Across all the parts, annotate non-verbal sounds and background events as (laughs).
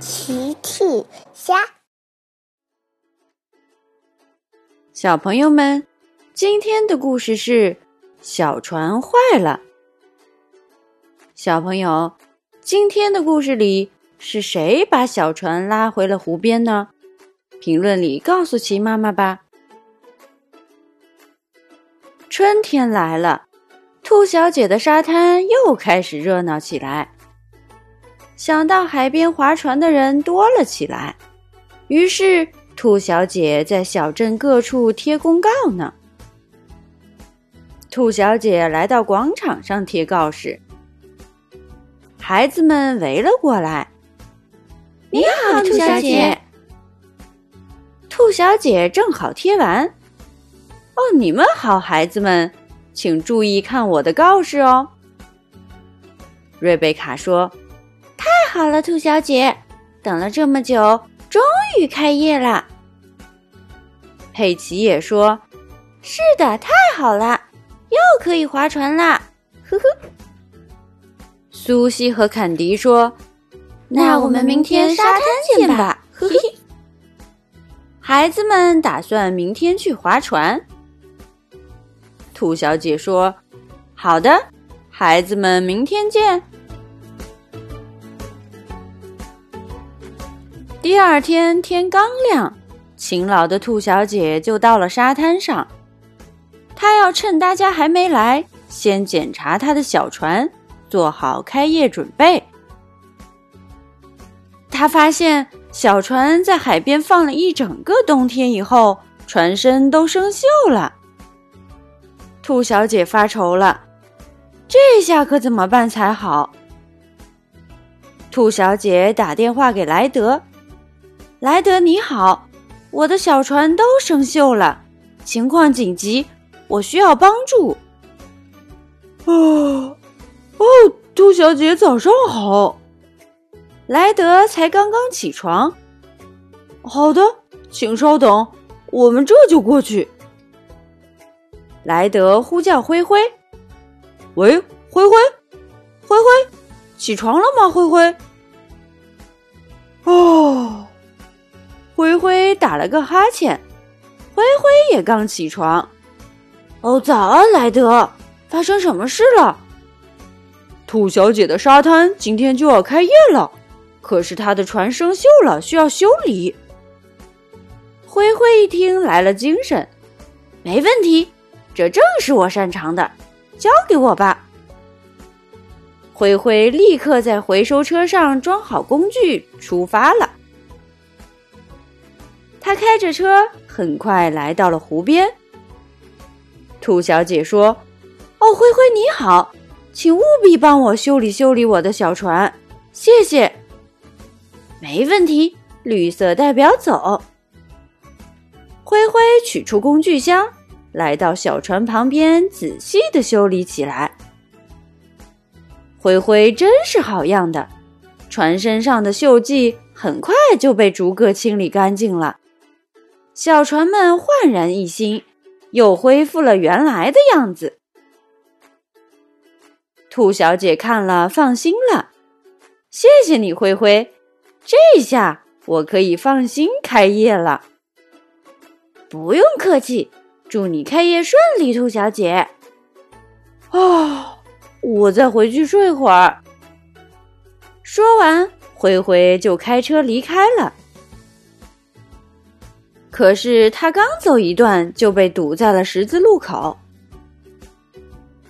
奇趣虾，小朋友们，今天的故事是小船坏了。小朋友，今天的故事里是谁把小船拉回了湖边呢？评论里告诉奇妈妈吧。春天来了，兔小姐的沙滩又开始热闹起来。想到海边划船的人多了起来，于是兔小姐在小镇各处贴公告呢。兔小姐来到广场上贴告示，孩子们围了过来。你好，兔小姐。兔小姐正好贴完。哦，你们好，孩子们，请注意看我的告示哦。瑞贝卡说。好了，兔小姐，等了这么久，终于开业了。佩奇也说：“是的，太好了，又可以划船啦！”呵呵。苏西和坎迪说：“那我们明天沙滩见吧。” (laughs) 呵嘿。孩子们打算明天去划船。兔小姐说：“好的，孩子们，明天见。”第二天天刚亮，勤劳的兔小姐就到了沙滩上。她要趁大家还没来，先检查她的小船，做好开业准备。她发现小船在海边放了一整个冬天以后，船身都生锈了。兔小姐发愁了，这下可怎么办才好？兔小姐打电话给莱德。莱德你好，我的小船都生锈了，情况紧急，我需要帮助。哦，哦，兔小姐早上好。莱德才刚刚起床。好的，请稍等，我们这就过去。莱德呼叫灰灰：“喂，灰灰，灰灰，起床了吗？灰灰。”哦。灰灰打了个哈欠，灰灰也刚起床。哦，早安，莱德，发生什么事了？兔小姐的沙滩今天就要开业了，可是她的船生锈了，需要修理。灰灰一听来了精神，没问题，这正是我擅长的，交给我吧。灰灰立刻在回收车上装好工具，出发了。他开着车，很快来到了湖边。兔小姐说：“哦，灰灰你好，请务必帮我修理修理我的小船，谢谢。”没问题，绿色代表走。灰灰取出工具箱，来到小船旁边，仔细的修理起来。灰灰真是好样的，船身上的锈迹很快就被逐个清理干净了。小船们焕然一新，又恢复了原来的样子。兔小姐看了，放心了。谢谢你，灰灰，这下我可以放心开业了。不用客气，祝你开业顺利，兔小姐。哦，我再回去睡会儿。说完，灰灰就开车离开了。可是他刚走一段，就被堵在了十字路口。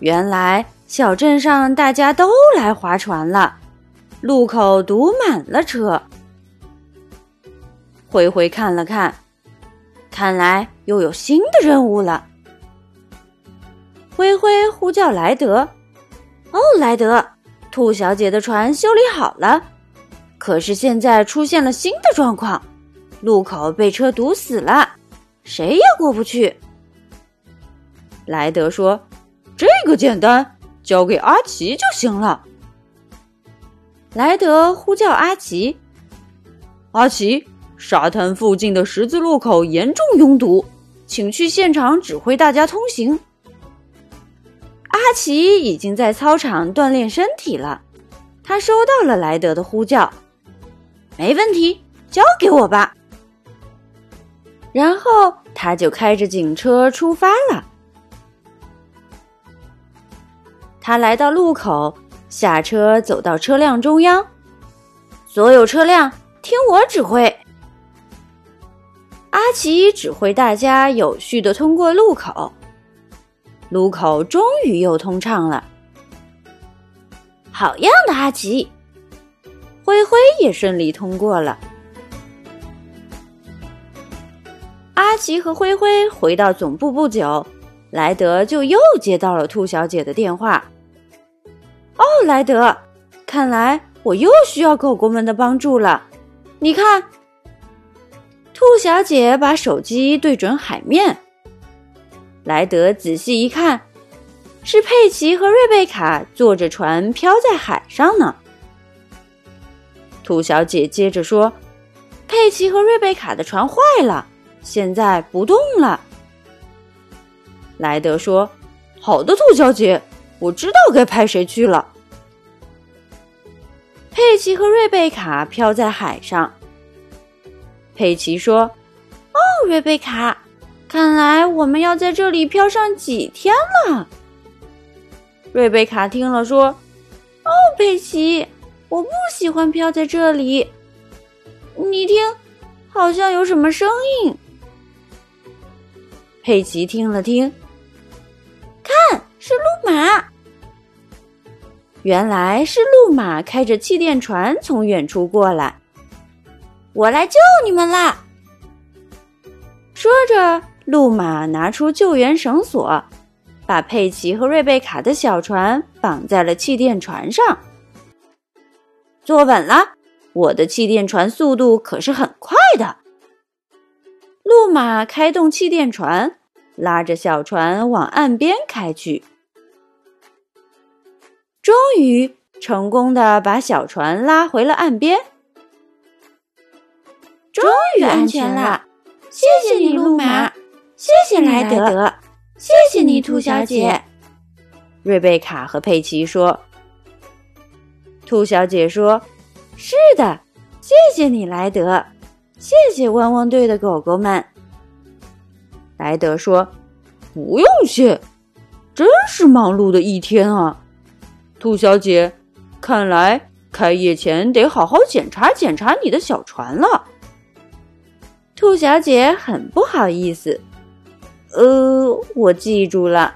原来小镇上大家都来划船了，路口堵满了车。灰灰看了看，看来又有新的任务了。灰灰呼叫莱德：“哦，莱德，兔小姐的船修理好了，可是现在出现了新的状况。”路口被车堵死了，谁也过不去。莱德说：“这个简单，交给阿奇就行了。”莱德呼叫阿奇：“阿奇，沙滩附近的十字路口严重拥堵，请去现场指挥大家通行。”阿奇已经在操场锻炼身体了，他收到了莱德的呼叫。没问题，交给我吧。然后他就开着警车出发了。他来到路口，下车走到车辆中央，所有车辆听我指挥。阿奇指挥大家有序的通过路口，路口终于又通畅了。好样的，阿奇！灰灰也顺利通过了。奇和灰灰回到总部不久，莱德就又接到了兔小姐的电话。哦，莱德，看来我又需要狗狗们的帮助了。你看，兔小姐把手机对准海面。莱德仔细一看，是佩奇和瑞贝卡坐着船漂在海上呢。兔小姐接着说：“佩奇和瑞贝卡的船坏了，现在不动了。”莱德说：“好的，兔小姐。”我知道该派谁去了。佩奇和瑞贝卡漂在海上。佩奇说：“哦，瑞贝卡，看来我们要在这里漂上几天了。”瑞贝卡听了说：“哦，佩奇，我不喜欢漂在这里。你听，好像有什么声音。”佩奇听了听。看是路马，原来是路马开着气垫船从远处过来。我来救你们啦！说着，路马拿出救援绳索，把佩奇和瑞贝卡的小船绑在了气垫船上。坐稳了，我的气垫船速度可是很快的。路马开动气垫船。拉着小船往岸边开去，终于成功的把小船拉回了岸边。终于安全了，谢谢你，路马，谢谢莱德，谢谢你，兔小姐。瑞贝卡和佩奇说：“兔小姐说，是的，谢谢你，莱德，谢谢汪汪队的狗狗们。”莱德说：“不用谢，真是忙碌的一天啊，兔小姐，看来开业前得好好检查检查你的小船了。”兔小姐很不好意思，“呃，我记住了。”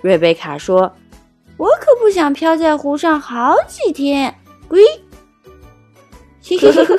瑞贝卡说：“我可不想飘在湖上好几天。”龟，嘿嘿嘿，